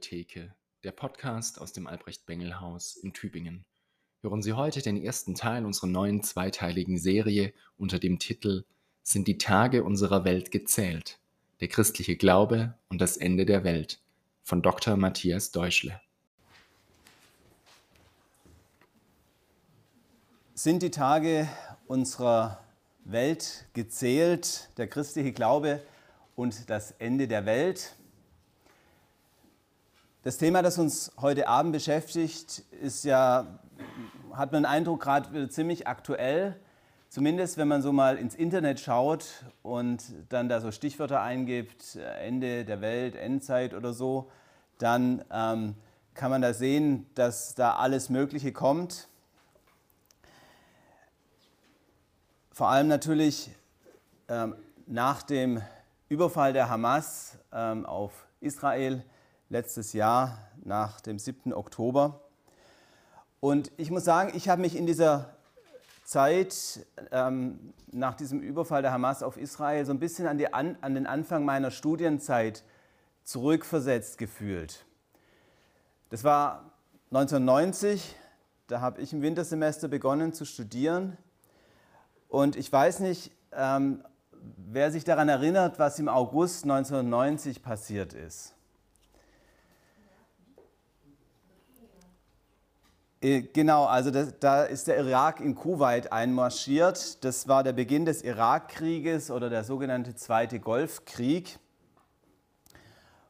Bengeltheke, der Podcast aus dem Albrecht-Bengel-Haus in Tübingen. Hören Sie heute den ersten Teil unserer neuen zweiteiligen Serie unter dem Titel Sind die Tage unserer Welt gezählt? Der christliche Glaube und das Ende der Welt von Dr. Matthias Deuschle. Sind die Tage unserer Welt gezählt, der christliche Glaube und das Ende der Welt? Das Thema, das uns heute Abend beschäftigt, ist ja, hat man den Eindruck, gerade ziemlich aktuell. Zumindest wenn man so mal ins Internet schaut und dann da so Stichwörter eingibt, Ende der Welt, Endzeit oder so, dann ähm, kann man da sehen, dass da alles Mögliche kommt. Vor allem natürlich ähm, nach dem Überfall der Hamas ähm, auf Israel letztes Jahr nach dem 7. Oktober. Und ich muss sagen, ich habe mich in dieser Zeit ähm, nach diesem Überfall der Hamas auf Israel so ein bisschen an, an, an den Anfang meiner Studienzeit zurückversetzt gefühlt. Das war 1990, da habe ich im Wintersemester begonnen zu studieren. Und ich weiß nicht, ähm, wer sich daran erinnert, was im August 1990 passiert ist. Genau, also das, da ist der Irak in Kuwait einmarschiert. Das war der Beginn des Irakkrieges oder der sogenannte Zweite Golfkrieg.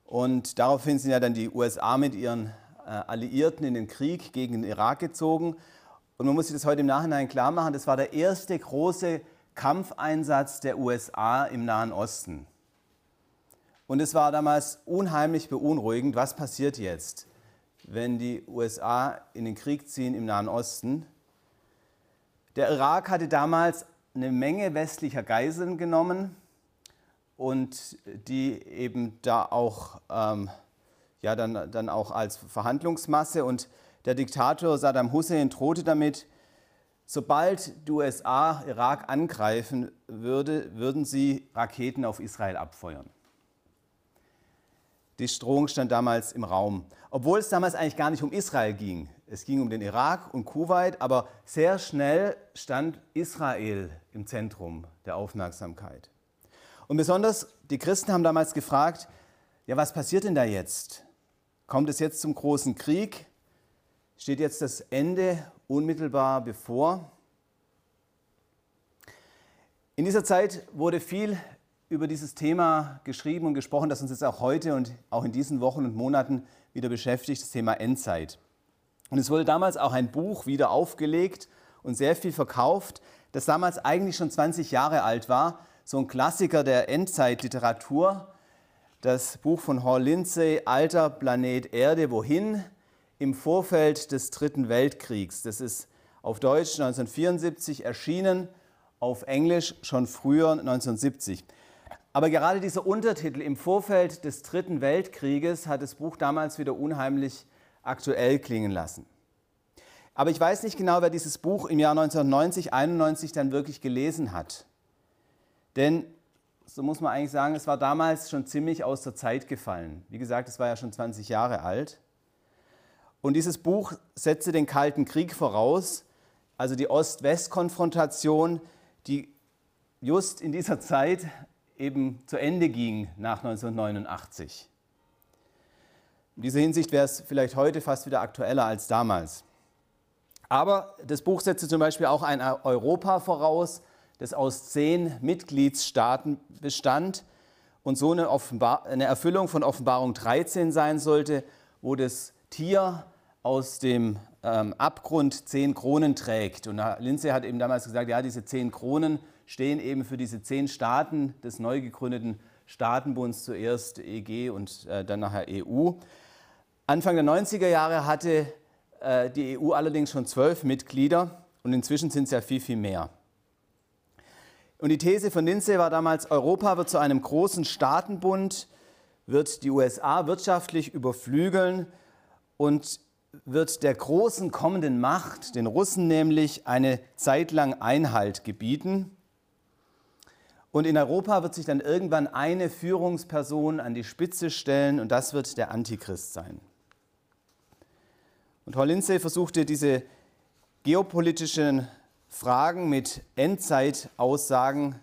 Und daraufhin sind ja dann die USA mit ihren äh, Alliierten in den Krieg gegen den Irak gezogen. Und man muss sich das heute im Nachhinein klar machen, das war der erste große Kampfeinsatz der USA im Nahen Osten. Und es war damals unheimlich beunruhigend, was passiert jetzt? Wenn die USA in den Krieg ziehen im Nahen Osten. Der Irak hatte damals eine Menge westlicher Geiseln genommen und die eben da auch, ähm, ja, dann, dann auch als Verhandlungsmasse. Und der Diktator Saddam Hussein drohte damit, sobald die USA Irak angreifen würde, würden sie Raketen auf Israel abfeuern. Die Drohung stand damals im Raum. Obwohl es damals eigentlich gar nicht um Israel ging. Es ging um den Irak und Kuwait, aber sehr schnell stand Israel im Zentrum der Aufmerksamkeit. Und besonders die Christen haben damals gefragt, ja, was passiert denn da jetzt? Kommt es jetzt zum großen Krieg? Steht jetzt das Ende unmittelbar bevor? In dieser Zeit wurde viel über dieses Thema geschrieben und gesprochen, das uns jetzt auch heute und auch in diesen Wochen und Monaten wieder beschäftigt, das Thema Endzeit. Und es wurde damals auch ein Buch wieder aufgelegt und sehr viel verkauft, das damals eigentlich schon 20 Jahre alt war, so ein Klassiker der Endzeitliteratur, das Buch von Hall Lindsay, Alter Planet Erde, wohin? Im Vorfeld des Dritten Weltkriegs. Das ist auf Deutsch 1974 erschienen, auf Englisch schon früher 1970. Aber gerade dieser Untertitel im Vorfeld des Dritten Weltkrieges hat das Buch damals wieder unheimlich aktuell klingen lassen. Aber ich weiß nicht genau, wer dieses Buch im Jahr 1990, 91 dann wirklich gelesen hat. Denn, so muss man eigentlich sagen, es war damals schon ziemlich aus der Zeit gefallen. Wie gesagt, es war ja schon 20 Jahre alt. Und dieses Buch setzte den Kalten Krieg voraus, also die Ost-West-Konfrontation, die just in dieser Zeit eben zu Ende ging nach 1989. In dieser Hinsicht wäre es vielleicht heute fast wieder aktueller als damals. Aber das Buch setzte zum Beispiel auch ein Europa voraus, das aus zehn Mitgliedsstaaten bestand und so eine, Offenbar eine Erfüllung von Offenbarung 13 sein sollte, wo das Tier aus dem ähm, Abgrund zehn Kronen trägt. Und Lindsay hat eben damals gesagt, ja, diese zehn Kronen stehen eben für diese zehn Staaten des neu gegründeten Staatenbunds, zuerst EG und äh, dann nachher EU. Anfang der 90er Jahre hatte äh, die EU allerdings schon zwölf Mitglieder und inzwischen sind es ja viel, viel mehr. Und die These von Lindsay war damals, Europa wird zu einem großen Staatenbund, wird die USA wirtschaftlich überflügeln und wird der großen kommenden Macht, den Russen nämlich, eine Zeit lang Einhalt gebieten. Und in Europa wird sich dann irgendwann eine Führungsperson an die Spitze stellen und das wird der Antichrist sein. Und Hall Lindsey versuchte diese geopolitischen Fragen mit Endzeitaussagen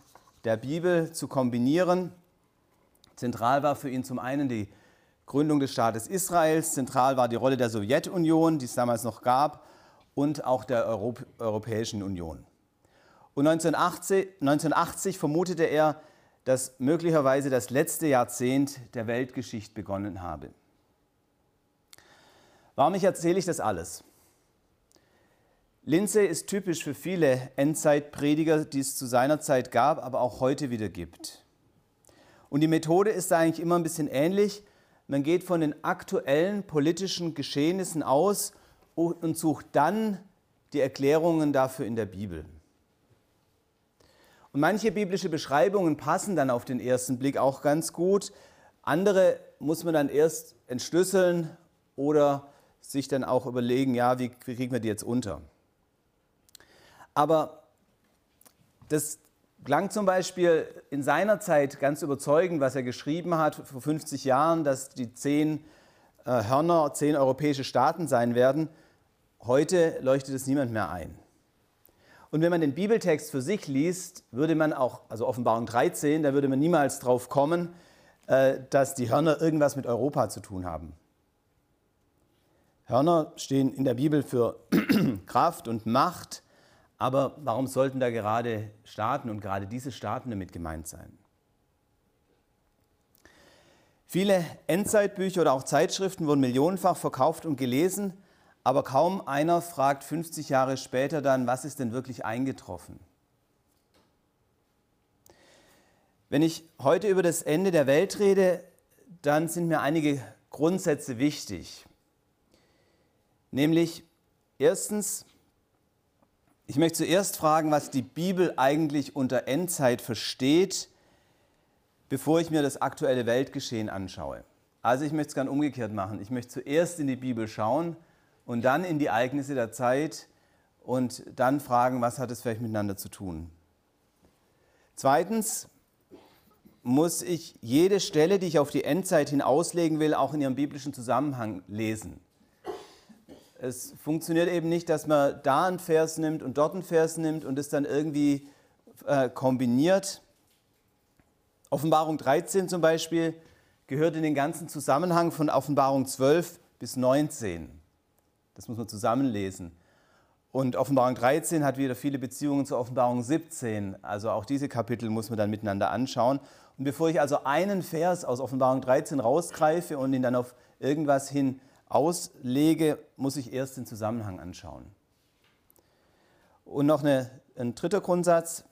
der Bibel zu kombinieren. Zentral war für ihn zum einen die Gründung des Staates Israels, zentral war die Rolle der Sowjetunion, die es damals noch gab, und auch der Europ Europäischen Union. Und 1980, 1980 vermutete er, dass möglicherweise das letzte Jahrzehnt der Weltgeschichte begonnen habe. Warum erzähle ich das alles? Lindsay ist typisch für viele Endzeitprediger, die es zu seiner Zeit gab, aber auch heute wieder gibt. Und die Methode ist eigentlich immer ein bisschen ähnlich. Man geht von den aktuellen politischen Geschehnissen aus und sucht dann die Erklärungen dafür in der Bibel. Und manche biblische Beschreibungen passen dann auf den ersten Blick auch ganz gut. Andere muss man dann erst entschlüsseln oder sich dann auch überlegen, ja, wie, wie kriegen wir die jetzt unter? Aber das klang zum Beispiel in seiner Zeit ganz überzeugend, was er geschrieben hat vor 50 Jahren, dass die zehn äh, Hörner zehn europäische Staaten sein werden. Heute leuchtet es niemand mehr ein. Und wenn man den Bibeltext für sich liest, würde man auch, also Offenbarung 13, da würde man niemals drauf kommen, äh, dass die Hörner irgendwas mit Europa zu tun haben. Hörner stehen in der Bibel für Kraft und Macht, aber warum sollten da gerade Staaten und gerade diese Staaten damit gemeint sein? Viele Endzeitbücher oder auch Zeitschriften wurden millionenfach verkauft und gelesen, aber kaum einer fragt 50 Jahre später dann, was ist denn wirklich eingetroffen? Wenn ich heute über das Ende der Welt rede, dann sind mir einige Grundsätze wichtig. Nämlich erstens, ich möchte zuerst fragen, was die Bibel eigentlich unter Endzeit versteht, bevor ich mir das aktuelle Weltgeschehen anschaue. Also ich möchte es gerne umgekehrt machen. Ich möchte zuerst in die Bibel schauen und dann in die Ereignisse der Zeit und dann fragen, was hat es vielleicht miteinander zu tun. Zweitens muss ich jede Stelle, die ich auf die Endzeit hin auslegen will, auch in ihrem biblischen Zusammenhang lesen. Es funktioniert eben nicht, dass man da einen Vers nimmt und dort einen Vers nimmt und es dann irgendwie äh, kombiniert. Offenbarung 13 zum Beispiel gehört in den ganzen Zusammenhang von Offenbarung 12 bis 19. Das muss man zusammenlesen. Und Offenbarung 13 hat wieder viele Beziehungen zur Offenbarung 17. Also auch diese Kapitel muss man dann miteinander anschauen. Und bevor ich also einen Vers aus Offenbarung 13 rausgreife und ihn dann auf irgendwas hin auslege, muss ich erst den Zusammenhang anschauen. Und noch eine, ein dritter Grundsatz.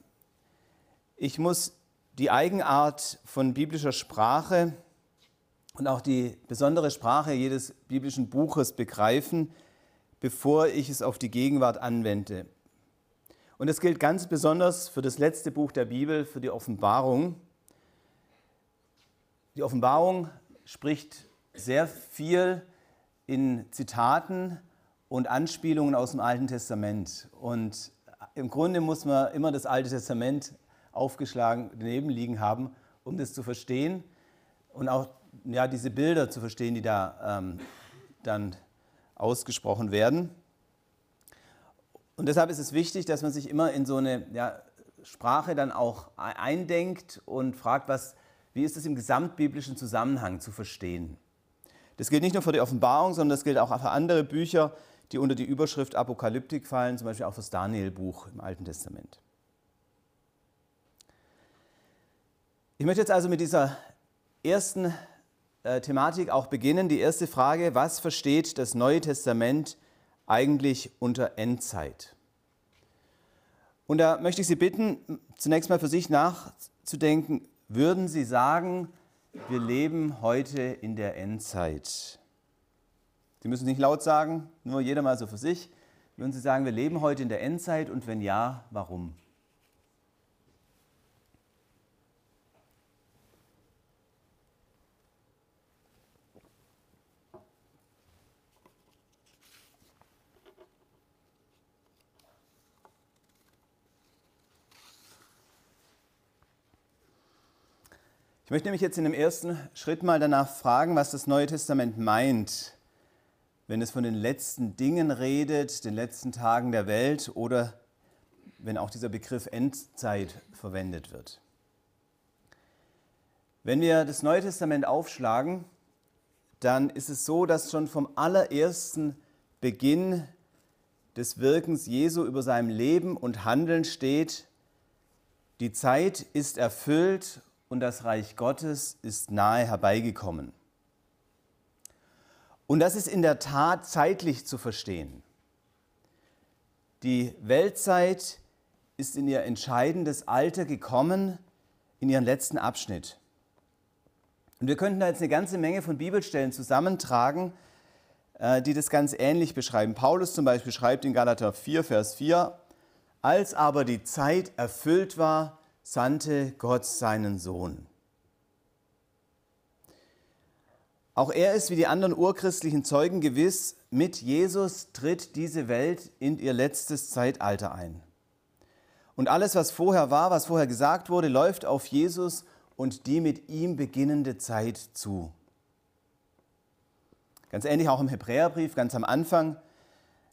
Ich muss die Eigenart von biblischer Sprache und auch die besondere Sprache jedes biblischen Buches begreifen, bevor ich es auf die Gegenwart anwende. Und das gilt ganz besonders für das letzte Buch der Bibel, für die Offenbarung. Die Offenbarung spricht sehr viel in Zitaten und Anspielungen aus dem Alten Testament. Und im Grunde muss man immer das Alte Testament aufgeschlagen daneben liegen haben, um das zu verstehen und auch ja, diese Bilder zu verstehen, die da ähm, dann ausgesprochen werden. Und deshalb ist es wichtig, dass man sich immer in so eine ja, Sprache dann auch eindenkt und fragt, was, wie ist es im gesamtbiblischen Zusammenhang zu verstehen. Das gilt nicht nur für die Offenbarung, sondern das gilt auch für andere Bücher, die unter die Überschrift Apokalyptik fallen, zum Beispiel auch das Daniel-Buch im Alten Testament. Ich möchte jetzt also mit dieser ersten äh, Thematik auch beginnen. Die erste Frage, was versteht das Neue Testament eigentlich unter Endzeit? Und da möchte ich Sie bitten, zunächst mal für sich nachzudenken, würden Sie sagen, wir leben heute in der Endzeit? Sie müssen nicht laut sagen, nur jeder mal so für sich. Würden Sie sagen, wir leben heute in der Endzeit und wenn ja, warum? Ich möchte nämlich jetzt in dem ersten Schritt mal danach fragen, was das Neue Testament meint, wenn es von den letzten Dingen redet, den letzten Tagen der Welt oder wenn auch dieser Begriff Endzeit verwendet wird. Wenn wir das Neue Testament aufschlagen, dann ist es so, dass schon vom allerersten Beginn des Wirkens Jesu über seinem Leben und Handeln steht, die Zeit ist erfüllt und das Reich Gottes ist nahe herbeigekommen. Und das ist in der Tat zeitlich zu verstehen. Die Weltzeit ist in ihr entscheidendes Alter gekommen, in ihren letzten Abschnitt. Und wir könnten da jetzt eine ganze Menge von Bibelstellen zusammentragen, äh, die das ganz ähnlich beschreiben. Paulus zum Beispiel schreibt in Galater 4, Vers 4, als aber die Zeit erfüllt war, sandte Gott seinen Sohn. Auch er ist wie die anderen urchristlichen Zeugen gewiss, mit Jesus tritt diese Welt in ihr letztes Zeitalter ein. Und alles, was vorher war, was vorher gesagt wurde, läuft auf Jesus und die mit ihm beginnende Zeit zu. Ganz ähnlich auch im Hebräerbrief, ganz am Anfang.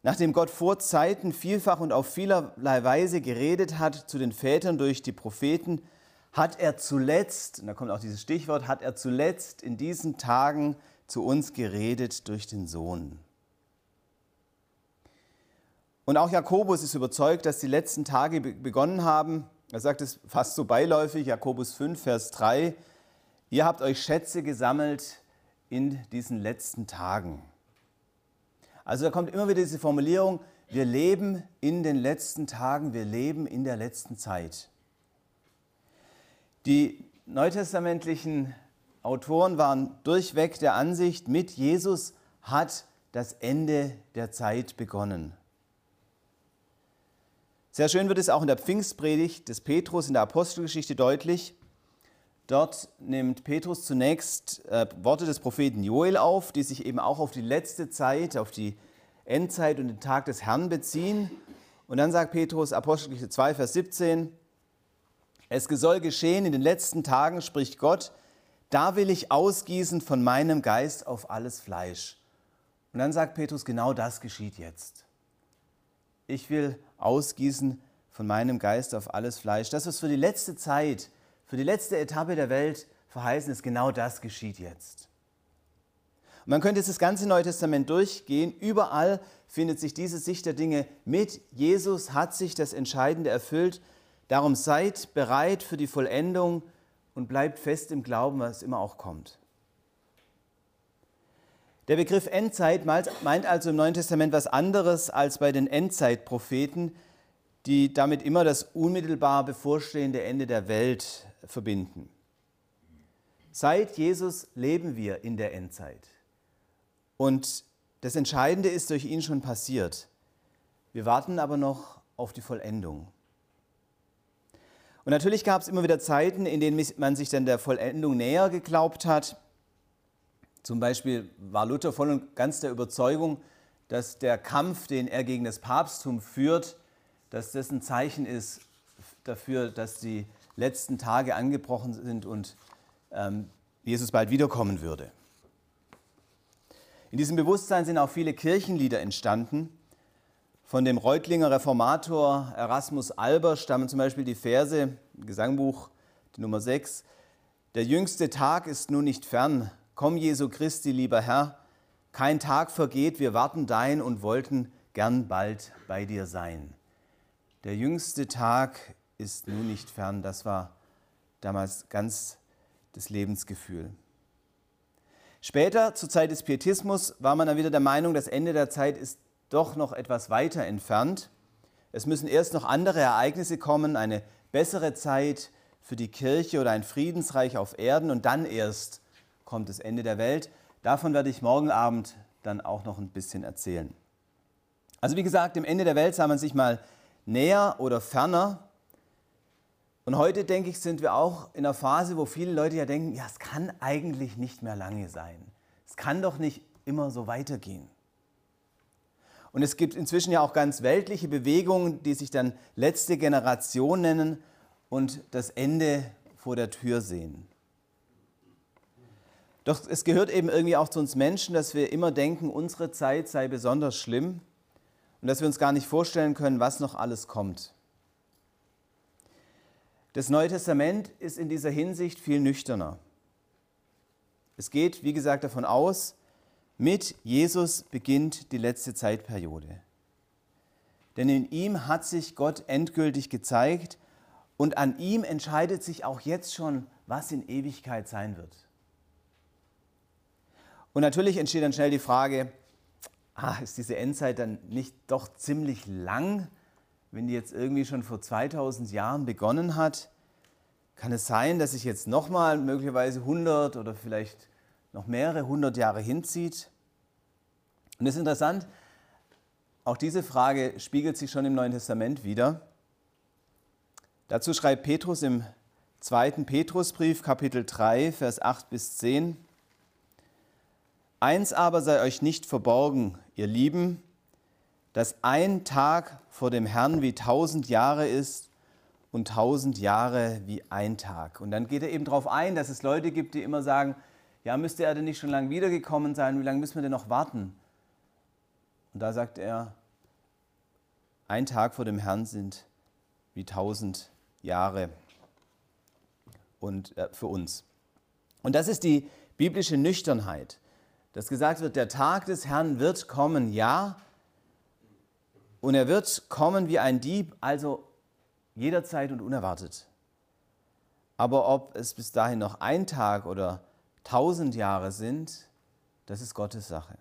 Nachdem Gott vor Zeiten vielfach und auf vielerlei Weise geredet hat zu den Vätern durch die Propheten, hat er zuletzt, und da kommt auch dieses Stichwort, hat er zuletzt in diesen Tagen zu uns geredet durch den Sohn. Und auch Jakobus ist überzeugt, dass die letzten Tage begonnen haben. Er sagt es fast so beiläufig, Jakobus 5, Vers 3, ihr habt euch Schätze gesammelt in diesen letzten Tagen. Also da kommt immer wieder diese Formulierung, wir leben in den letzten Tagen, wir leben in der letzten Zeit. Die neutestamentlichen Autoren waren durchweg der Ansicht, mit Jesus hat das Ende der Zeit begonnen. Sehr schön wird es auch in der Pfingstpredigt des Petrus in der Apostelgeschichte deutlich. Dort nimmt Petrus zunächst äh, Worte des Propheten Joel auf, die sich eben auch auf die letzte Zeit, auf die Endzeit und den Tag des Herrn beziehen. Und dann sagt Petrus, Apostelgeschichte 2, Vers 17, es soll geschehen in den letzten Tagen, spricht Gott, da will ich ausgießen von meinem Geist auf alles Fleisch. Und dann sagt Petrus, genau das geschieht jetzt. Ich will ausgießen von meinem Geist auf alles Fleisch. Das, was für die letzte Zeit für die letzte Etappe der Welt verheißen ist, genau das geschieht jetzt. Und man könnte jetzt das ganze Neue Testament durchgehen. Überall findet sich diese Sicht der Dinge mit. Jesus hat sich das Entscheidende erfüllt. Darum seid bereit für die Vollendung und bleibt fest im Glauben, was immer auch kommt. Der Begriff Endzeit meint also im Neuen Testament was anderes als bei den Endzeitpropheten, die damit immer das unmittelbar bevorstehende Ende der Welt verbinden. Seit Jesus leben wir in der Endzeit. Und das Entscheidende ist durch ihn schon passiert. Wir warten aber noch auf die Vollendung. Und natürlich gab es immer wieder Zeiten, in denen man sich dann der Vollendung näher geglaubt hat. Zum Beispiel war Luther voll und ganz der Überzeugung, dass der Kampf, den er gegen das Papsttum führt, dass das ein Zeichen ist dafür, dass die letzten Tage angebrochen sind und ähm, Jesus bald wiederkommen würde. In diesem Bewusstsein sind auch viele Kirchenlieder entstanden. Von dem Reutlinger Reformator Erasmus Alber stammen zum Beispiel die Verse, Gesangbuch die Nummer 6, Der jüngste Tag ist nun nicht fern, komm Jesu Christi, lieber Herr, kein Tag vergeht, wir warten dein und wollten gern bald bei dir sein. Der jüngste Tag ist nun nicht fern. Das war damals ganz das Lebensgefühl. Später, zur Zeit des Pietismus, war man dann wieder der Meinung, das Ende der Zeit ist doch noch etwas weiter entfernt. Es müssen erst noch andere Ereignisse kommen, eine bessere Zeit für die Kirche oder ein Friedensreich auf Erden und dann erst kommt das Ende der Welt. Davon werde ich morgen Abend dann auch noch ein bisschen erzählen. Also wie gesagt, dem Ende der Welt sah man sich mal näher oder ferner. Und heute, denke ich, sind wir auch in einer Phase, wo viele Leute ja denken, ja, es kann eigentlich nicht mehr lange sein. Es kann doch nicht immer so weitergehen. Und es gibt inzwischen ja auch ganz weltliche Bewegungen, die sich dann letzte Generation nennen und das Ende vor der Tür sehen. Doch es gehört eben irgendwie auch zu uns Menschen, dass wir immer denken, unsere Zeit sei besonders schlimm und dass wir uns gar nicht vorstellen können, was noch alles kommt. Das Neue Testament ist in dieser Hinsicht viel nüchterner. Es geht, wie gesagt, davon aus, mit Jesus beginnt die letzte Zeitperiode. Denn in ihm hat sich Gott endgültig gezeigt und an ihm entscheidet sich auch jetzt schon, was in Ewigkeit sein wird. Und natürlich entsteht dann schnell die Frage, ah, ist diese Endzeit dann nicht doch ziemlich lang, wenn die jetzt irgendwie schon vor 2000 Jahren begonnen hat? Kann es sein, dass sich jetzt nochmal möglicherweise 100 oder vielleicht noch mehrere hundert Jahre hinzieht? Und es ist interessant, auch diese Frage spiegelt sich schon im Neuen Testament wieder. Dazu schreibt Petrus im zweiten Petrusbrief, Kapitel 3, Vers 8 bis 10. Eins aber sei euch nicht verborgen, ihr Lieben, dass ein Tag vor dem Herrn wie tausend Jahre ist und tausend Jahre wie ein Tag. Und dann geht er eben darauf ein, dass es Leute gibt, die immer sagen, ja, müsste er denn nicht schon lange wiedergekommen sein? Wie lange müssen wir denn noch warten? Und da sagt er, ein Tag vor dem Herrn sind wie tausend Jahre und äh, für uns. Und das ist die biblische Nüchternheit, dass gesagt wird, der Tag des Herrn wird kommen, ja, und er wird kommen wie ein Dieb, also jederzeit und unerwartet. Aber ob es bis dahin noch ein Tag oder tausend Jahre sind, das ist Gottes Sache.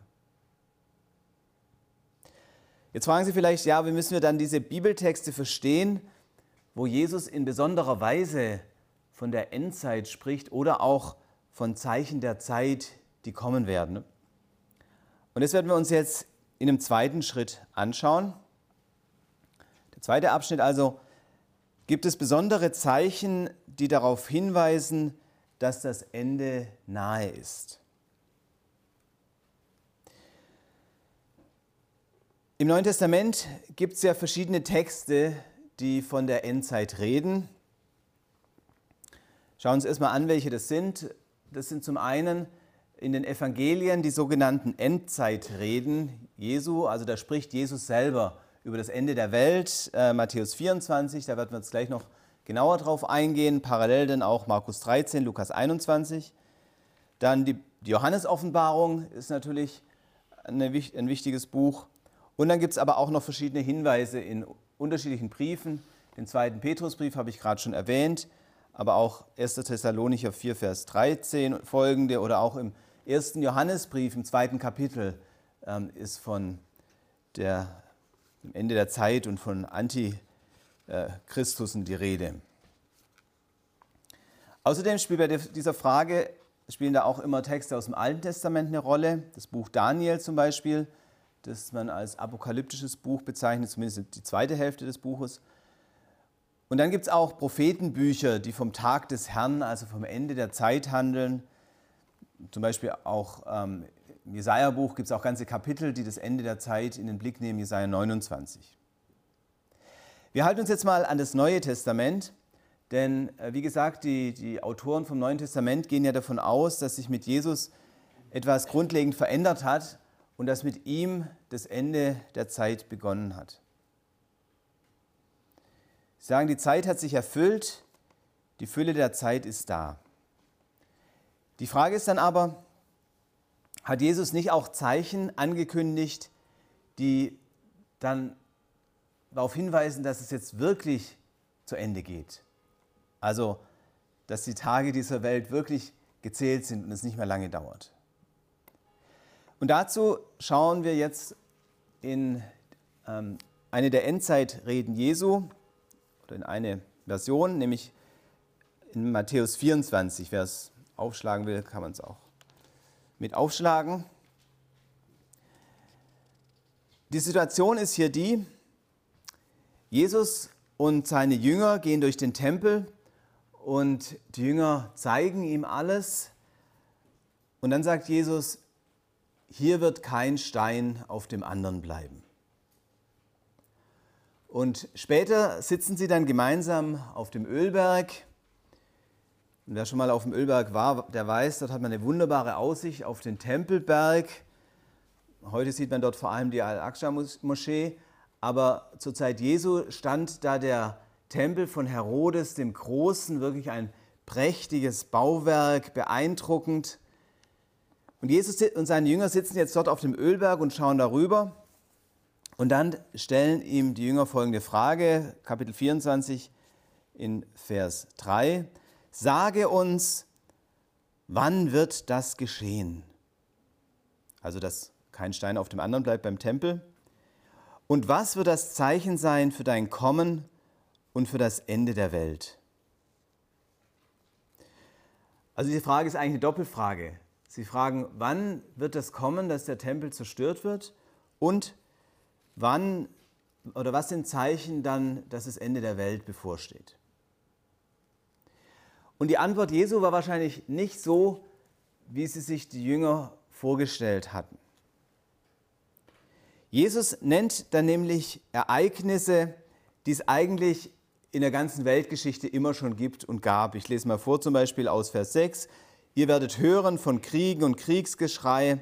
Jetzt fragen Sie vielleicht, ja, wie müssen wir dann diese Bibeltexte verstehen, wo Jesus in besonderer Weise von der Endzeit spricht oder auch von Zeichen der Zeit, die kommen werden. Und das werden wir uns jetzt in einem zweiten Schritt anschauen. Der zweite Abschnitt also, gibt es besondere Zeichen, die darauf hinweisen, dass das Ende nahe ist. Im Neuen Testament gibt es ja verschiedene Texte, die von der Endzeit reden. Schauen wir uns erstmal an, welche das sind. Das sind zum einen in den Evangelien die sogenannten Endzeitreden Jesu. Also da spricht Jesus selber über das Ende der Welt. Äh, Matthäus 24, da werden wir jetzt gleich noch genauer drauf eingehen. Parallel dann auch Markus 13, Lukas 21. Dann die, Johannes-Offenbarung ist natürlich eine, ein wichtiges Buch. Und dann gibt es aber auch noch verschiedene Hinweise in unterschiedlichen Briefen. Den zweiten Petrusbrief habe ich gerade schon erwähnt, aber auch 1. Thessalonicher 4, Vers 13 folgende oder auch im ersten Johannesbrief im zweiten Kapitel ähm, ist von der, dem Ende der Zeit und von Antichristusen die Rede. Außerdem spielt bei dieser Frage spielen da auch immer Texte aus dem Alten Testament eine Rolle. Das Buch Daniel zum Beispiel das man als apokalyptisches Buch bezeichnet, zumindest die zweite Hälfte des Buches. Und dann gibt es auch Prophetenbücher, die vom Tag des Herrn, also vom Ende der Zeit handeln. Zum Beispiel auch ähm, im Jesaja-Buch gibt es auch ganze Kapitel, die das Ende der Zeit in den Blick nehmen, Jesaja 29. Wir halten uns jetzt mal an das Neue Testament, denn äh, wie gesagt, die, die Autoren vom Neuen Testament gehen ja davon aus, dass sich mit Jesus etwas grundlegend verändert hat und dass mit ihm das Ende der Zeit begonnen hat. Sie sagen, die Zeit hat sich erfüllt, die Fülle der Zeit ist da. Die Frage ist dann aber, hat Jesus nicht auch Zeichen angekündigt, die dann darauf hinweisen, dass es jetzt wirklich zu Ende geht? Also, dass die Tage dieser Welt wirklich gezählt sind und es nicht mehr lange dauert. Und dazu schauen wir jetzt in ähm, eine der Endzeitreden Jesu oder in eine Version, nämlich in Matthäus 24. Wer es aufschlagen will, kann man es auch mit aufschlagen. Die Situation ist hier die, Jesus und seine Jünger gehen durch den Tempel und die Jünger zeigen ihm alles. Und dann sagt Jesus, hier wird kein Stein auf dem anderen bleiben. Und später sitzen sie dann gemeinsam auf dem Ölberg Und wer schon mal auf dem Ölberg war, der weiß, dort hat man eine wunderbare Aussicht auf den Tempelberg. Heute sieht man dort vor allem die Al-Aqsa-Moschee. Aber zur Zeit Jesu stand da der Tempel von Herodes dem Großen, wirklich ein prächtiges Bauwerk, beeindruckend. Und Jesus und seine Jünger sitzen jetzt dort auf dem Ölberg und schauen darüber. Und dann stellen ihm die Jünger folgende Frage, Kapitel 24 in Vers 3. Sage uns, wann wird das geschehen? Also, dass kein Stein auf dem anderen bleibt beim Tempel. Und was wird das Zeichen sein für dein Kommen und für das Ende der Welt? Also diese Frage ist eigentlich eine Doppelfrage. Sie fragen, wann wird das kommen, dass der Tempel zerstört wird? Und wann oder was sind Zeichen dann, dass das Ende der Welt bevorsteht? Und die Antwort Jesu war wahrscheinlich nicht so, wie sie sich die Jünger vorgestellt hatten. Jesus nennt dann nämlich Ereignisse, die es eigentlich in der ganzen Weltgeschichte immer schon gibt und gab. Ich lese mal vor, zum Beispiel aus Vers 6. Ihr werdet hören von Kriegen und Kriegsgeschrei.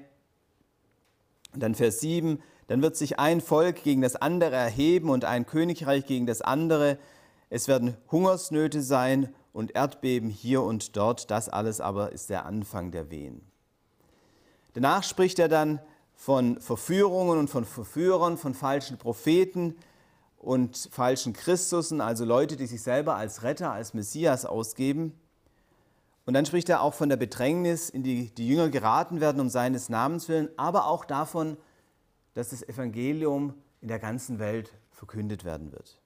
Und dann Vers 7. Dann wird sich ein Volk gegen das andere erheben und ein Königreich gegen das andere. Es werden Hungersnöte sein und Erdbeben hier und dort. Das alles aber ist der Anfang der Wehen. Danach spricht er dann von Verführungen und von Verführern, von falschen Propheten, und falschen Christusen, also Leute, die sich selber als Retter, als Messias ausgeben. Und dann spricht er auch von der Bedrängnis, in die die Jünger geraten werden um seines Namens willen, aber auch davon, dass das Evangelium in der ganzen Welt verkündet werden wird.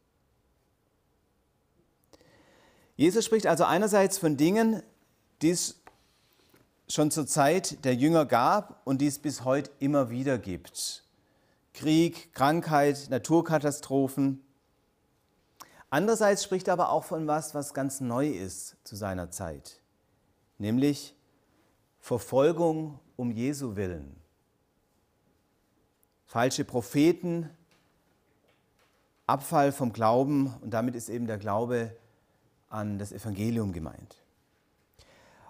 Jesus spricht also einerseits von Dingen, die es schon zur Zeit der Jünger gab und die es bis heute immer wieder gibt. Krieg, Krankheit, Naturkatastrophen. Andererseits spricht er aber auch von was, was ganz neu ist zu seiner Zeit, nämlich Verfolgung um Jesu willen. Falsche Propheten, Abfall vom Glauben und damit ist eben der Glaube an das Evangelium gemeint.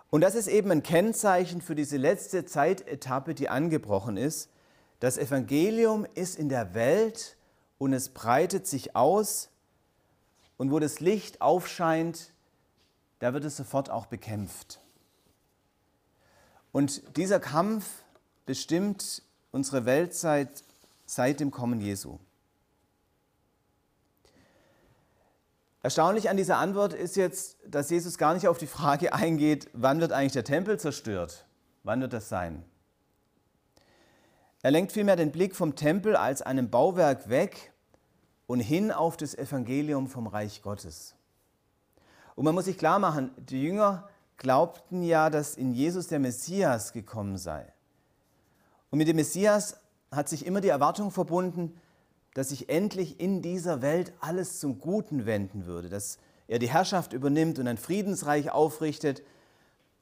Und das ist eben ein Kennzeichen für diese letzte Zeitetappe, die angebrochen ist, das Evangelium ist in der Welt und es breitet sich aus. Und wo das Licht aufscheint, da wird es sofort auch bekämpft. Und dieser Kampf bestimmt unsere Weltzeit seit dem Kommen Jesu. Erstaunlich an dieser Antwort ist jetzt, dass Jesus gar nicht auf die Frage eingeht, wann wird eigentlich der Tempel zerstört? Wann wird das sein? Er lenkt vielmehr den Blick vom Tempel als einem Bauwerk weg und hin auf das Evangelium vom Reich Gottes. Und man muss sich klar machen, die Jünger glaubten ja, dass in Jesus der Messias gekommen sei. Und mit dem Messias hat sich immer die Erwartung verbunden, dass sich endlich in dieser Welt alles zum Guten wenden würde, dass er die Herrschaft übernimmt und ein Friedensreich aufrichtet,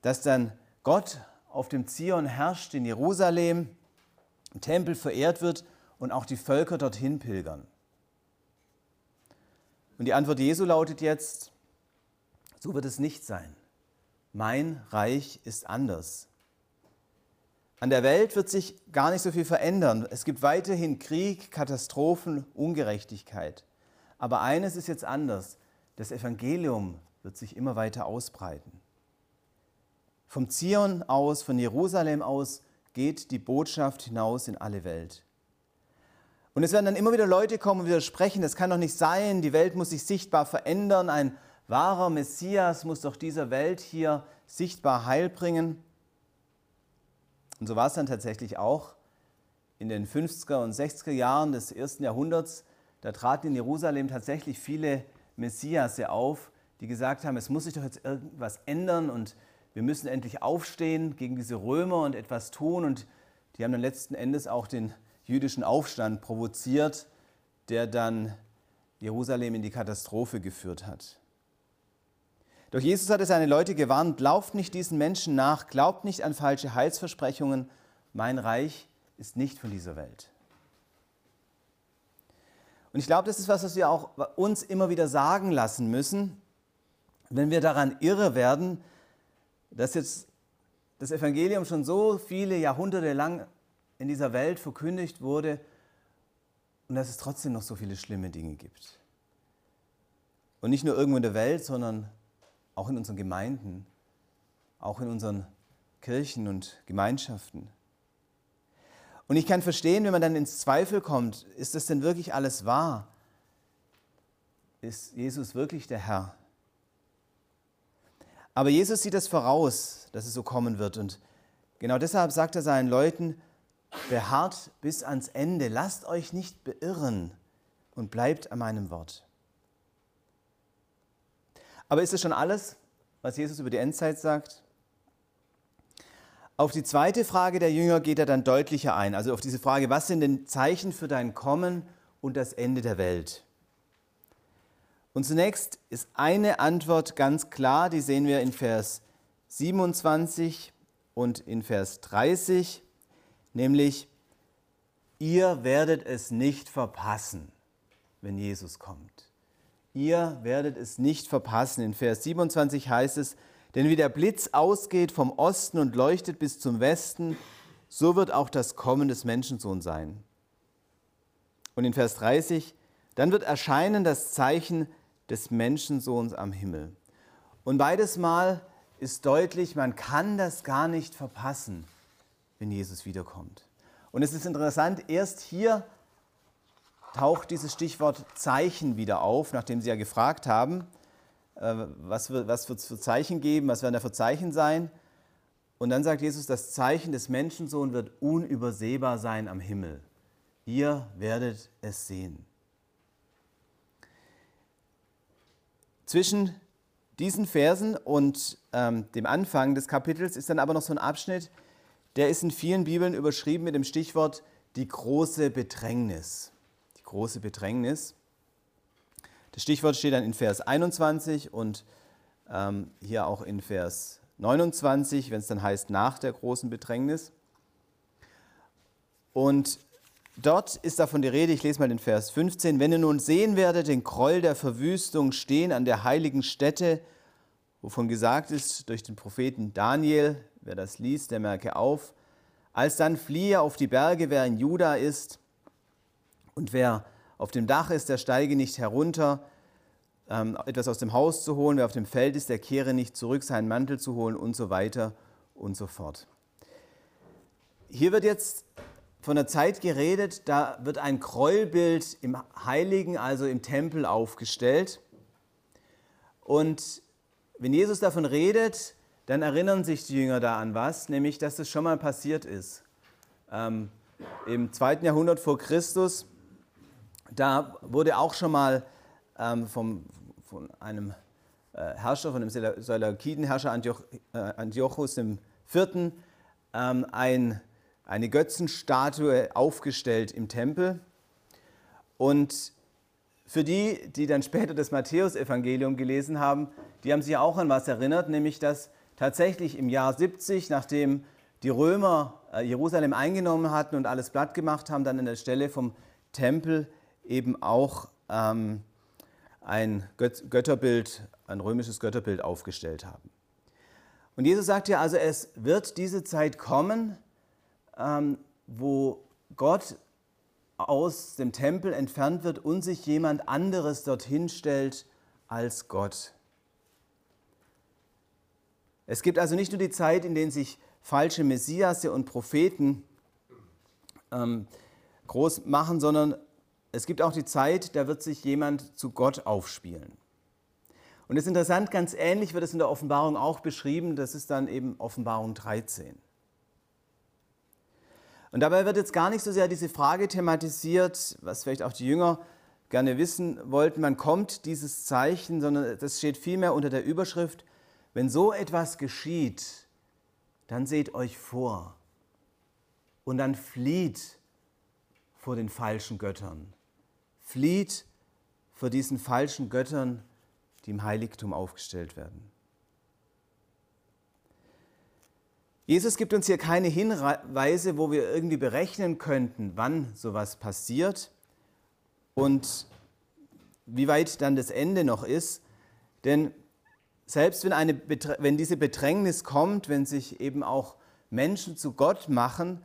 dass dann Gott auf dem Zion herrscht in Jerusalem im Tempel verehrt wird und auch die Völker dorthin pilgern. Und die Antwort Jesu lautet jetzt, so wird es nicht sein. Mein Reich ist anders. An der Welt wird sich gar nicht so viel verändern. Es gibt weiterhin Krieg, Katastrophen, Ungerechtigkeit. Aber eines ist jetzt anders. Das Evangelium wird sich immer weiter ausbreiten. Vom Zion aus, von Jerusalem aus geht die Botschaft hinaus in alle Welt. Und es werden dann immer wieder Leute kommen und widersprechen, das kann doch nicht sein, die Welt muss sich sichtbar verändern, ein wahrer Messias muss doch dieser Welt hier sichtbar Heil bringen. Und so war es dann tatsächlich auch in den 50er und 60er Jahren des ersten Jahrhunderts. Da traten in Jerusalem tatsächlich viele Messiasse auf, die gesagt haben, es muss sich doch jetzt irgendwas ändern und wir müssen endlich aufstehen gegen diese Römer und etwas tun. Und die haben dann letzten Endes auch den jüdischen Aufstand provoziert, der dann Jerusalem in die Katastrophe geführt hat. Doch Jesus hatte seine Leute gewarnt, lauft nicht diesen Menschen nach, glaubt nicht an falsche Heilsversprechungen, mein Reich ist nicht von dieser Welt. Und ich glaube, das ist was, was wir auch uns immer wieder sagen lassen müssen, wenn wir daran irre werden, dass jetzt das Evangelium schon so viele Jahrhunderte lang in dieser Welt verkündigt wurde und dass es trotzdem noch so viele schlimme Dinge gibt. Und nicht nur irgendwo in der Welt, sondern auch in unseren Gemeinden, auch in unseren Kirchen und Gemeinschaften. Und ich kann verstehen, wenn man dann ins Zweifel kommt, ist das denn wirklich alles wahr? Ist Jesus wirklich der Herr? Aber Jesus sieht das voraus, dass es so kommen wird. Und genau deshalb sagt er seinen Leuten, beharrt bis ans Ende, lasst euch nicht beirren und bleibt an meinem Wort. Aber ist es schon alles, was Jesus über die Endzeit sagt? Auf die zweite Frage der Jünger geht er dann deutlicher ein, also auf diese Frage, was sind denn Zeichen für dein Kommen und das Ende der Welt? Und zunächst ist eine Antwort ganz klar, die sehen wir in Vers 27 und in Vers 30, nämlich, ihr werdet es nicht verpassen, wenn Jesus kommt. Ihr werdet es nicht verpassen. In Vers 27 heißt es, denn wie der Blitz ausgeht vom Osten und leuchtet bis zum Westen, so wird auch das Kommen des Menschensohns sein. Und in Vers 30, dann wird erscheinen das Zeichen des Menschensohns am Himmel. Und beides Mal ist deutlich, man kann das gar nicht verpassen, wenn Jesus wiederkommt. Und es ist interessant, erst hier taucht dieses Stichwort Zeichen wieder auf, nachdem Sie ja gefragt haben. Äh, was wird es für Zeichen geben, was werden da für Zeichen sein. Und dann sagt Jesus, das Zeichen des Menschensohn wird unübersehbar sein am Himmel. Ihr werdet es sehen. Zwischen diesen Versen und ähm, dem Anfang des Kapitels ist dann aber noch so ein Abschnitt, der ist in vielen Bibeln überschrieben mit dem Stichwort die große Bedrängnis. Große Bedrängnis. Das Stichwort steht dann in Vers 21 und ähm, hier auch in Vers 29, wenn es dann heißt nach der großen Bedrängnis. Und dort ist davon die Rede, ich lese mal den Vers 15, wenn ihr nun sehen werdet den Groll der Verwüstung stehen an der heiligen Stätte, wovon gesagt ist durch den Propheten Daniel, wer das liest, der merke auf, als dann fliehe auf die Berge, wer in Juda ist, und wer auf dem Dach ist, der steige nicht herunter, ähm, etwas aus dem Haus zu holen. Wer auf dem Feld ist, der kehre nicht zurück, seinen Mantel zu holen und so weiter und so fort. Hier wird jetzt von der Zeit geredet, da wird ein Gräuelbild im Heiligen, also im Tempel aufgestellt. Und wenn Jesus davon redet, dann erinnern sich die Jünger da an was, nämlich dass das schon mal passiert ist. Ähm, Im zweiten Jahrhundert vor Christus da wurde auch schon mal ähm, vom, von einem äh, Herrscher, von dem Seleukidenherrscher Antioch, äh, Antiochus IV. Ähm, ein, eine Götzenstatue aufgestellt im Tempel. Und für die, die dann später das Matthäusevangelium gelesen haben, die haben sich auch an was erinnert, nämlich dass tatsächlich im Jahr 70, nachdem die Römer äh, Jerusalem eingenommen hatten und alles platt gemacht haben, dann an der Stelle vom Tempel eben auch ähm, ein Götterbild, ein römisches Götterbild aufgestellt haben. Und Jesus sagt ja also, es wird diese Zeit kommen, ähm, wo Gott aus dem Tempel entfernt wird und sich jemand anderes dorthin stellt als Gott. Es gibt also nicht nur die Zeit, in der sich falsche Messiasse und Propheten ähm, groß machen, sondern es gibt auch die Zeit, da wird sich jemand zu Gott aufspielen. Und es ist interessant, ganz ähnlich wird es in der Offenbarung auch beschrieben, das ist dann eben Offenbarung 13. Und dabei wird jetzt gar nicht so sehr diese Frage thematisiert, was vielleicht auch die Jünger gerne wissen wollten, man kommt dieses Zeichen, sondern das steht vielmehr unter der Überschrift, wenn so etwas geschieht, dann seht euch vor und dann flieht vor den falschen Göttern Flieht vor diesen falschen Göttern, die im Heiligtum aufgestellt werden. Jesus gibt uns hier keine Hinweise, wo wir irgendwie berechnen könnten, wann sowas passiert und wie weit dann das Ende noch ist. Denn selbst wenn, eine, wenn diese Bedrängnis kommt, wenn sich eben auch Menschen zu Gott machen,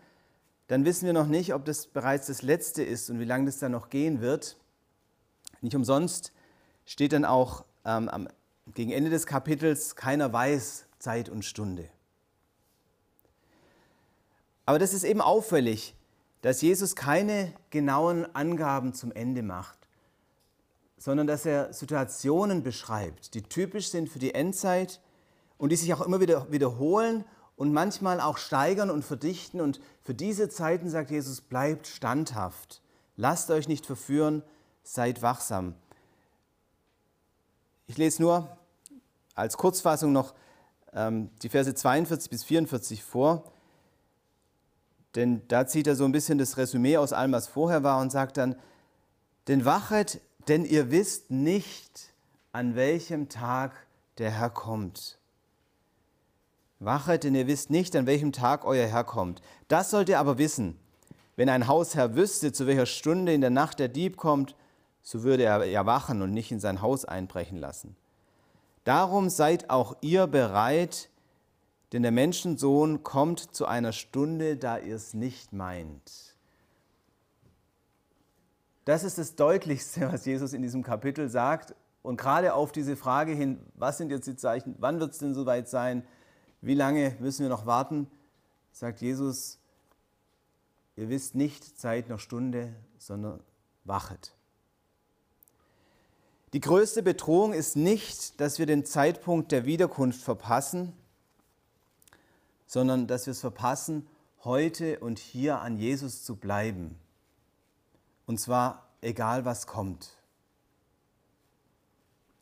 dann wissen wir noch nicht, ob das bereits das Letzte ist und wie lange das dann noch gehen wird. Nicht umsonst steht dann auch ähm, am, gegen Ende des Kapitels, keiner weiß Zeit und Stunde. Aber das ist eben auffällig, dass Jesus keine genauen Angaben zum Ende macht, sondern dass er Situationen beschreibt, die typisch sind für die Endzeit und die sich auch immer wieder wiederholen und manchmal auch steigern und verdichten. Und für diese Zeiten, sagt Jesus, bleibt standhaft. Lasst euch nicht verführen, seid wachsam. Ich lese nur als Kurzfassung noch ähm, die Verse 42 bis 44 vor, denn da zieht er so ein bisschen das Resümee aus allem, was vorher war und sagt dann, denn wachet, denn ihr wisst nicht, an welchem Tag der Herr kommt. Wachet, denn ihr wisst nicht, an welchem Tag euer Herr kommt. Das sollt ihr aber wissen. Wenn ein Hausherr wüsste, zu welcher Stunde in der Nacht der Dieb kommt, so würde er ja wachen und nicht in sein Haus einbrechen lassen. Darum seid auch ihr bereit, denn der Menschensohn kommt zu einer Stunde, da ihr es nicht meint. Das ist das Deutlichste, was Jesus in diesem Kapitel sagt. Und gerade auf diese Frage hin, was sind jetzt die Zeichen, wann wird es denn soweit sein, wie lange müssen wir noch warten? Sagt Jesus, ihr wisst nicht Zeit noch Stunde, sondern wachet. Die größte Bedrohung ist nicht, dass wir den Zeitpunkt der Wiederkunft verpassen, sondern dass wir es verpassen, heute und hier an Jesus zu bleiben. Und zwar egal was kommt.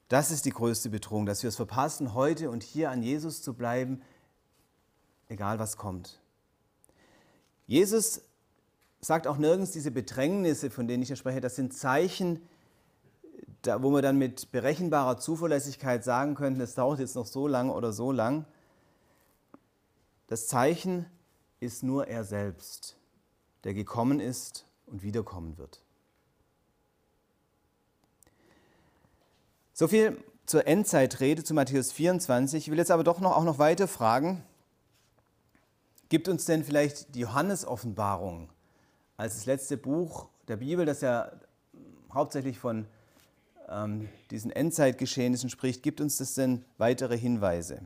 Das ist die größte Bedrohung, dass wir es verpassen, heute und hier an Jesus zu bleiben, egal was kommt. Jesus sagt auch nirgends diese Bedrängnisse, von denen ich hier spreche, das sind Zeichen, wo wir dann mit berechenbarer Zuverlässigkeit sagen könnten, es dauert jetzt noch so lang oder so lang. Das Zeichen ist nur er selbst, der gekommen ist und wiederkommen wird. So viel zur Endzeitrede zu Matthäus 24. Ich will jetzt aber doch noch, auch noch weiter fragen, Gibt uns denn vielleicht die Johannes-Offenbarung als das letzte Buch der Bibel, das ja hauptsächlich von ähm, diesen Endzeitgeschehnissen spricht, gibt uns das denn weitere Hinweise?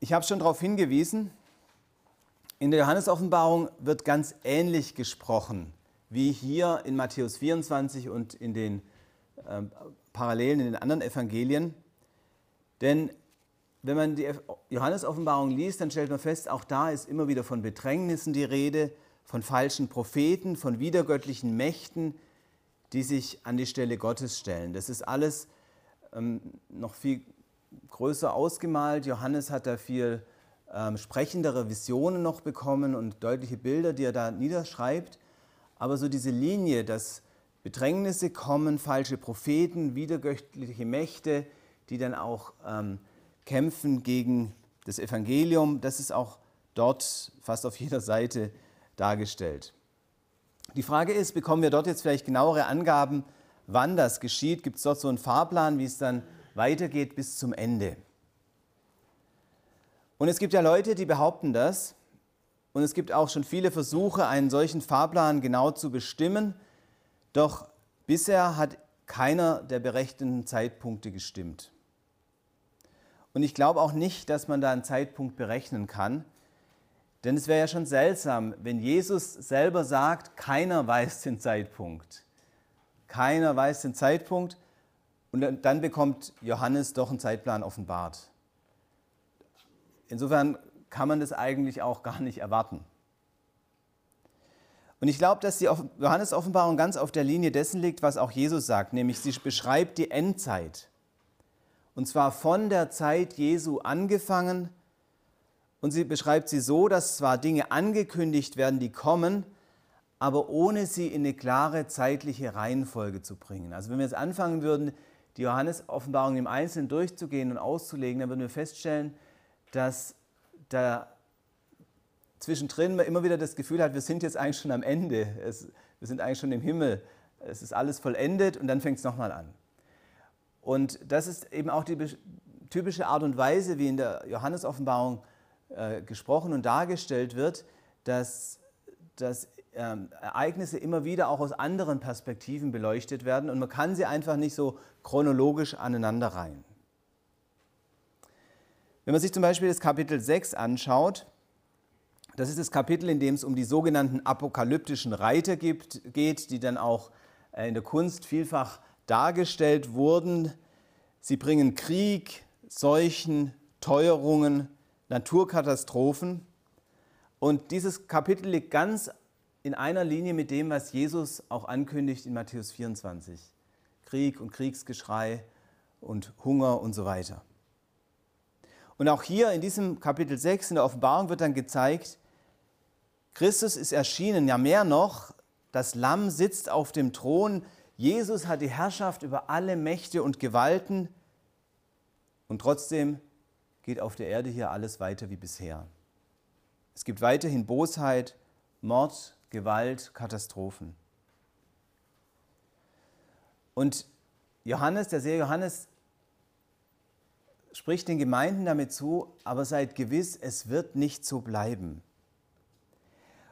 Ich habe schon darauf hingewiesen, in der Johannes-Offenbarung wird ganz ähnlich gesprochen wie hier in Matthäus 24 und in den äh, Parallelen in den anderen Evangelien. Denn wenn man die Johannes-Offenbarung liest, dann stellt man fest, auch da ist immer wieder von Bedrängnissen die Rede, von falschen Propheten, von widergöttlichen Mächten, die sich an die Stelle Gottes stellen. Das ist alles ähm, noch viel größer ausgemalt. Johannes hat da viel ähm, sprechendere Visionen noch bekommen und deutliche Bilder, die er da niederschreibt. Aber so diese Linie, dass Bedrängnisse kommen, falsche Propheten, widergöttliche Mächte, die dann auch ähm, kämpfen gegen das Evangelium. Das ist auch dort fast auf jeder Seite dargestellt. Die Frage ist, bekommen wir dort jetzt vielleicht genauere Angaben, wann das geschieht? Gibt es dort so einen Fahrplan, wie es dann weitergeht bis zum Ende? Und es gibt ja Leute, die behaupten das. Und es gibt auch schon viele Versuche, einen solchen Fahrplan genau zu bestimmen. Doch bisher hat keiner der berechneten Zeitpunkte gestimmt. Und ich glaube auch nicht, dass man da einen Zeitpunkt berechnen kann. Denn es wäre ja schon seltsam, wenn Jesus selber sagt, keiner weiß den Zeitpunkt. Keiner weiß den Zeitpunkt. Und dann bekommt Johannes doch einen Zeitplan offenbart. Insofern kann man das eigentlich auch gar nicht erwarten. Und ich glaube, dass die Johannes-Offenbarung ganz auf der Linie dessen liegt, was auch Jesus sagt, nämlich sie beschreibt die Endzeit. Und zwar von der Zeit Jesu angefangen. Und sie beschreibt sie so, dass zwar Dinge angekündigt werden, die kommen, aber ohne sie in eine klare zeitliche Reihenfolge zu bringen. Also wenn wir jetzt anfangen würden, die Johannes-Offenbarung im Einzelnen durchzugehen und auszulegen, dann würden wir feststellen, dass da zwischendrin man immer wieder das Gefühl hat, wir sind jetzt eigentlich schon am Ende, es, wir sind eigentlich schon im Himmel, es ist alles vollendet und dann fängt es nochmal an. Und das ist eben auch die typische Art und Weise, wie in der Johannesoffenbarung äh, gesprochen und dargestellt wird, dass, dass ähm, Ereignisse immer wieder auch aus anderen Perspektiven beleuchtet werden und man kann sie einfach nicht so chronologisch aneinanderreihen. Wenn man sich zum Beispiel das Kapitel 6 anschaut, das ist das Kapitel, in dem es um die sogenannten apokalyptischen Reiter gibt, geht, die dann auch äh, in der Kunst vielfach dargestellt wurden. Sie bringen Krieg, Seuchen, Teuerungen, Naturkatastrophen. Und dieses Kapitel liegt ganz in einer Linie mit dem, was Jesus auch ankündigt in Matthäus 24. Krieg und Kriegsgeschrei und Hunger und so weiter. Und auch hier in diesem Kapitel 6 in der Offenbarung wird dann gezeigt, Christus ist erschienen, ja mehr noch, das Lamm sitzt auf dem Thron, Jesus hat die Herrschaft über alle Mächte und Gewalten und trotzdem geht auf der Erde hier alles weiter wie bisher. Es gibt weiterhin Bosheit, Mord, Gewalt, Katastrophen. Und Johannes, der Seher Johannes, spricht den Gemeinden damit zu, aber seid gewiss, es wird nicht so bleiben.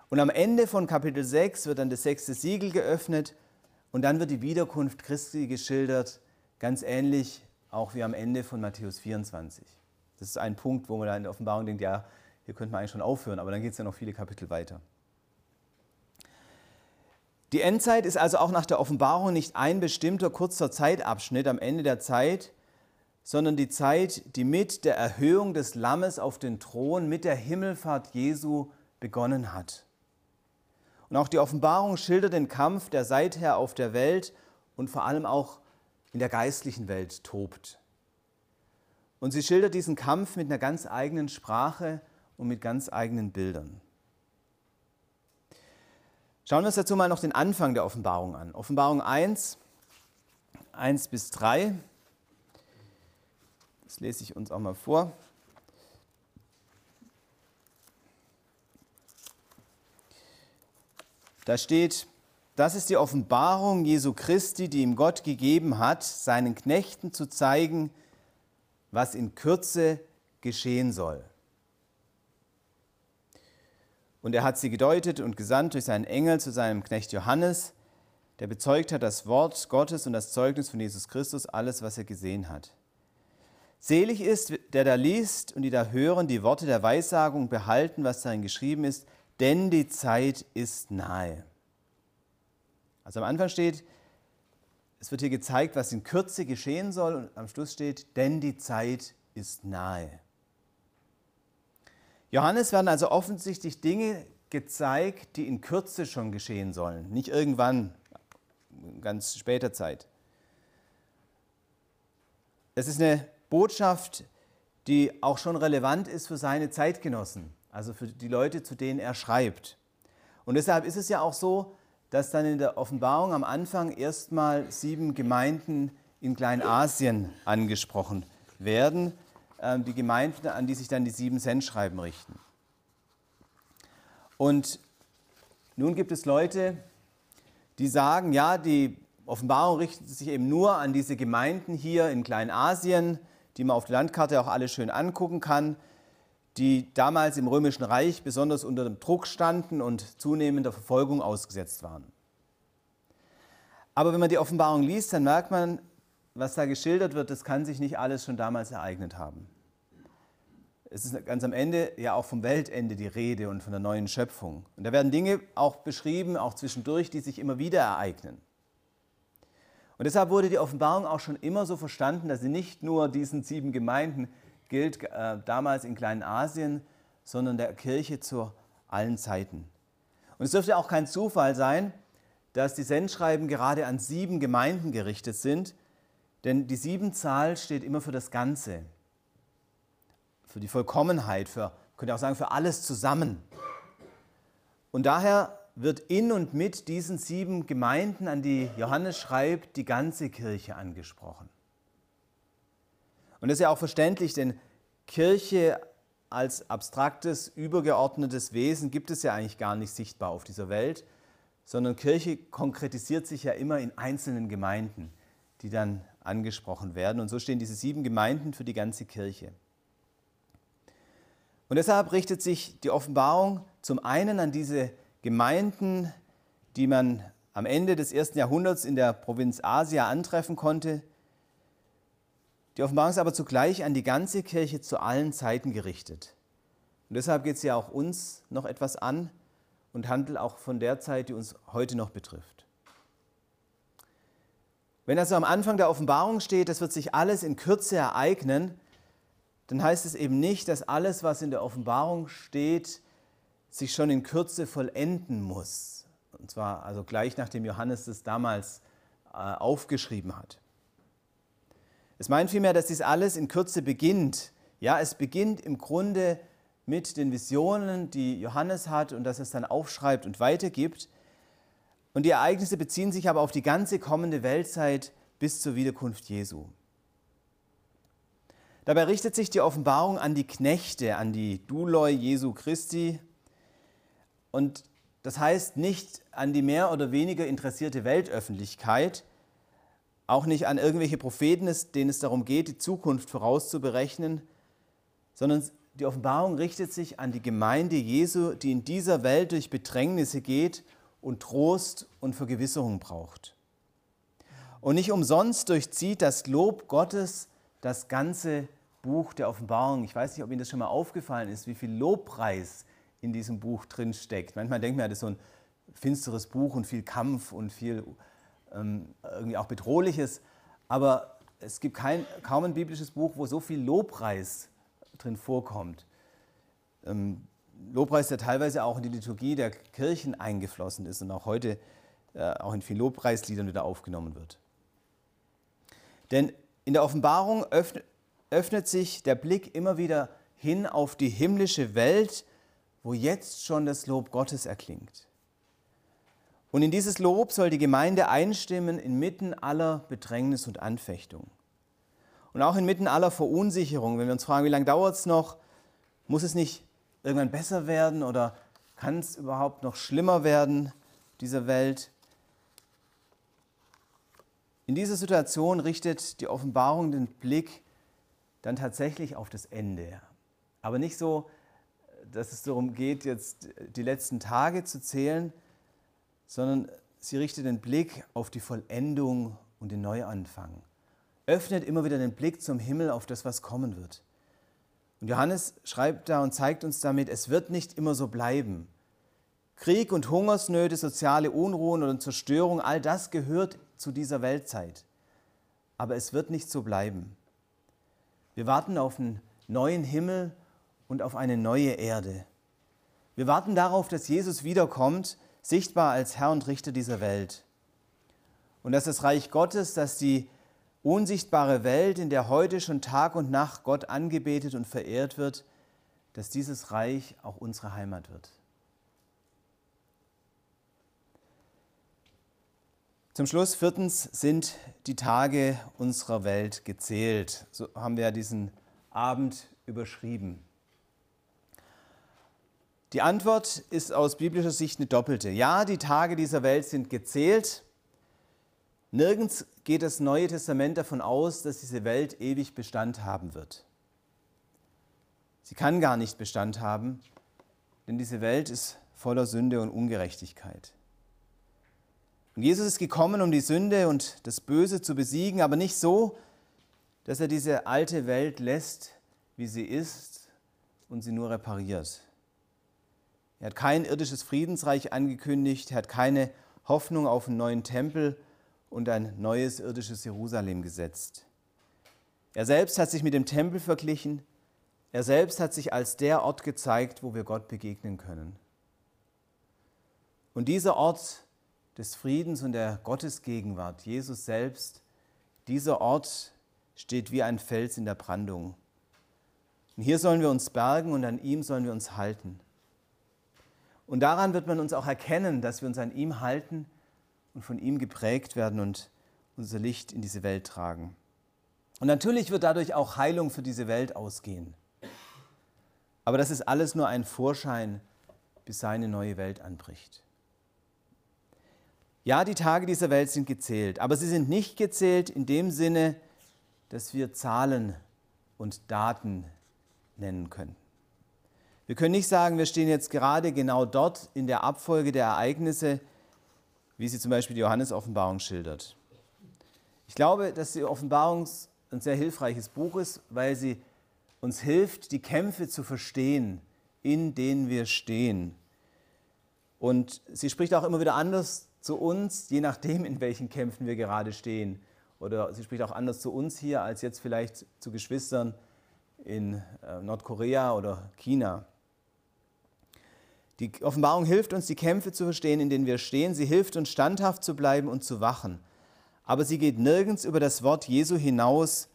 Und am Ende von Kapitel 6 wird dann das sechste Siegel geöffnet und dann wird die Wiederkunft Christi geschildert, ganz ähnlich auch wie am Ende von Matthäus 24. Das ist ein Punkt, wo man da in der Offenbarung denkt, ja, hier könnte man eigentlich schon aufhören, aber dann geht es ja noch viele Kapitel weiter. Die Endzeit ist also auch nach der Offenbarung nicht ein bestimmter kurzer Zeitabschnitt am Ende der Zeit, sondern die Zeit, die mit der Erhöhung des Lammes auf den Thron, mit der Himmelfahrt Jesu begonnen hat. Und auch die Offenbarung schildert den Kampf, der seither auf der Welt und vor allem auch in der geistlichen Welt tobt. Und sie schildert diesen Kampf mit einer ganz eigenen Sprache und mit ganz eigenen Bildern. Schauen wir uns dazu mal noch den Anfang der Offenbarung an. Offenbarung 1, 1 bis 3. Das lese ich uns auch mal vor. Da steht, das ist die Offenbarung Jesu Christi, die ihm Gott gegeben hat, seinen Knechten zu zeigen, was in Kürze geschehen soll. Und er hat sie gedeutet und gesandt durch seinen Engel zu seinem Knecht Johannes, der bezeugt hat das Wort Gottes und das Zeugnis von Jesus Christus, alles, was er gesehen hat. Selig ist, der da liest und die da hören, die Worte der Weissagung behalten, was darin geschrieben ist, denn die Zeit ist nahe. Also am Anfang steht, es wird hier gezeigt, was in Kürze geschehen soll und am Schluss steht, denn die Zeit ist nahe. Johannes werden also offensichtlich Dinge gezeigt, die in Kürze schon geschehen sollen, nicht irgendwann, ganz später Zeit. Es ist eine Botschaft, die auch schon relevant ist für seine Zeitgenossen, also für die Leute, zu denen er schreibt. Und deshalb ist es ja auch so, dass dann in der Offenbarung am Anfang erstmal sieben Gemeinden in Kleinasien angesprochen werden. Ähm, die Gemeinden, an die sich dann die sieben Sendschreiben richten. Und nun gibt es Leute, die sagen, ja, die Offenbarung richtet sich eben nur an diese Gemeinden hier in Kleinasien, die man auf der Landkarte auch alle schön angucken kann, die damals im Römischen Reich besonders unter dem Druck standen und zunehmender Verfolgung ausgesetzt waren. Aber wenn man die Offenbarung liest, dann merkt man, was da geschildert wird, das kann sich nicht alles schon damals ereignet haben. Es ist ganz am Ende ja auch vom Weltende die Rede und von der neuen Schöpfung. Und da werden Dinge auch beschrieben, auch zwischendurch, die sich immer wieder ereignen. Und deshalb wurde die Offenbarung auch schon immer so verstanden, dass sie nicht nur diesen sieben Gemeinden gilt, äh, damals in Kleinasien, sondern der Kirche zu allen Zeiten. Und es dürfte auch kein Zufall sein, dass die Sendschreiben gerade an sieben Gemeinden gerichtet sind, denn die sieben Zahl steht immer für das Ganze, für die Vollkommenheit, für, könnte auch sagen, für alles zusammen. Und daher wird in und mit diesen sieben Gemeinden, an die Johannes schreibt, die ganze Kirche angesprochen. Und das ist ja auch verständlich, denn Kirche als abstraktes, übergeordnetes Wesen gibt es ja eigentlich gar nicht sichtbar auf dieser Welt, sondern Kirche konkretisiert sich ja immer in einzelnen Gemeinden, die dann angesprochen werden. Und so stehen diese sieben Gemeinden für die ganze Kirche. Und deshalb richtet sich die Offenbarung zum einen an diese Gemeinden, die man am Ende des ersten Jahrhunderts in der Provinz Asia antreffen konnte. Die Offenbarung ist aber zugleich an die ganze Kirche zu allen Zeiten gerichtet. Und deshalb geht es ja auch uns noch etwas an und handelt auch von der Zeit, die uns heute noch betrifft. Wenn also am Anfang der Offenbarung steht, das wird sich alles in Kürze ereignen, dann heißt es eben nicht, dass alles, was in der Offenbarung steht, sich schon in Kürze vollenden muss. Und zwar also gleich nachdem Johannes das damals äh, aufgeschrieben hat. Es meint vielmehr, dass dies alles in Kürze beginnt. Ja, es beginnt im Grunde mit den Visionen, die Johannes hat und dass es dann aufschreibt und weitergibt. Und die Ereignisse beziehen sich aber auf die ganze kommende Weltzeit bis zur Wiederkunft Jesu. Dabei richtet sich die Offenbarung an die Knechte, an die Duloi Jesu Christi. Und das heißt nicht an die mehr oder weniger interessierte Weltöffentlichkeit, auch nicht an irgendwelche Propheten, denen es darum geht, die Zukunft vorauszuberechnen, sondern die Offenbarung richtet sich an die Gemeinde Jesu, die in dieser Welt durch Bedrängnisse geht und Trost und Vergewisserung braucht. Und nicht umsonst durchzieht das Lob Gottes das ganze Buch der Offenbarung. Ich weiß nicht, ob Ihnen das schon mal aufgefallen ist, wie viel Lobpreis in diesem Buch drin steckt. Manchmal denkt man, das ist so ein finsteres Buch und viel Kampf und viel irgendwie auch Bedrohliches. Aber es gibt kein, kaum ein biblisches Buch, wo so viel Lobpreis drin vorkommt. Ähm, Lobpreis, der teilweise auch in die Liturgie der Kirchen eingeflossen ist und auch heute äh, auch in vielen Lobpreisliedern wieder aufgenommen wird. Denn in der Offenbarung öffnet, öffnet sich der Blick immer wieder hin auf die himmlische Welt, wo jetzt schon das Lob Gottes erklingt. Und in dieses Lob soll die Gemeinde einstimmen inmitten aller Bedrängnis und Anfechtung. Und auch inmitten aller Verunsicherung, wenn wir uns fragen, wie lange dauert es noch, muss es nicht irgendwann besser werden oder kann es überhaupt noch schlimmer werden, dieser Welt? In dieser Situation richtet die Offenbarung den Blick dann tatsächlich auf das Ende. Aber nicht so, dass es darum geht, jetzt die letzten Tage zu zählen, sondern sie richtet den Blick auf die Vollendung und den Neuanfang öffnet immer wieder den Blick zum Himmel auf das, was kommen wird. Und Johannes schreibt da und zeigt uns damit, es wird nicht immer so bleiben. Krieg und Hungersnöte, soziale Unruhen und Zerstörung, all das gehört zu dieser Weltzeit. Aber es wird nicht so bleiben. Wir warten auf einen neuen Himmel und auf eine neue Erde. Wir warten darauf, dass Jesus wiederkommt, sichtbar als Herr und Richter dieser Welt. Und dass das Reich Gottes, das die unsichtbare Welt, in der heute schon Tag und Nacht Gott angebetet und verehrt wird, dass dieses Reich auch unsere Heimat wird. Zum Schluss viertens sind die Tage unserer Welt gezählt. So haben wir diesen Abend überschrieben. Die Antwort ist aus biblischer Sicht eine doppelte. Ja, die Tage dieser Welt sind gezählt, Nirgends geht das Neue Testament davon aus, dass diese Welt ewig Bestand haben wird. Sie kann gar nicht Bestand haben, denn diese Welt ist voller Sünde und Ungerechtigkeit. Und Jesus ist gekommen, um die Sünde und das Böse zu besiegen, aber nicht so, dass er diese alte Welt lässt, wie sie ist und sie nur repariert. Er hat kein irdisches Friedensreich angekündigt, er hat keine Hoffnung auf einen neuen Tempel und ein neues irdisches Jerusalem gesetzt. Er selbst hat sich mit dem Tempel verglichen. Er selbst hat sich als der Ort gezeigt, wo wir Gott begegnen können. Und dieser Ort des Friedens und der Gottesgegenwart, Jesus selbst, dieser Ort steht wie ein Fels in der Brandung. Und hier sollen wir uns bergen und an ihm sollen wir uns halten. Und daran wird man uns auch erkennen, dass wir uns an ihm halten, und von ihm geprägt werden und unser Licht in diese Welt tragen. Und natürlich wird dadurch auch Heilung für diese Welt ausgehen. Aber das ist alles nur ein Vorschein, bis seine neue Welt anbricht. Ja, die Tage dieser Welt sind gezählt, aber sie sind nicht gezählt in dem Sinne, dass wir Zahlen und Daten nennen können. Wir können nicht sagen, wir stehen jetzt gerade genau dort in der Abfolge der Ereignisse, wie sie zum Beispiel die Johannes-Offenbarung schildert. Ich glaube, dass die Offenbarung ein sehr hilfreiches Buch ist, weil sie uns hilft, die Kämpfe zu verstehen, in denen wir stehen. Und sie spricht auch immer wieder anders zu uns, je nachdem, in welchen Kämpfen wir gerade stehen. Oder sie spricht auch anders zu uns hier als jetzt vielleicht zu Geschwistern in äh, Nordkorea oder China. Die Offenbarung hilft uns, die Kämpfe zu verstehen, in denen wir stehen. Sie hilft uns, standhaft zu bleiben und zu wachen. Aber sie geht nirgends über das Wort Jesu hinaus.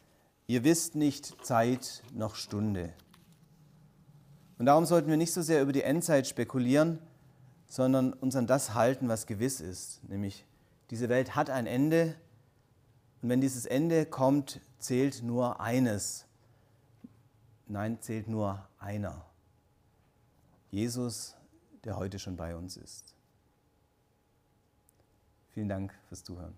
Ihr wisst nicht Zeit noch Stunde. Und darum sollten wir nicht so sehr über die Endzeit spekulieren, sondern uns an das halten, was gewiss ist, nämlich diese Welt hat ein Ende und wenn dieses Ende kommt, zählt nur eines. Nein, zählt nur einer. Jesus, der heute schon bei uns ist. Vielen Dank fürs Zuhören.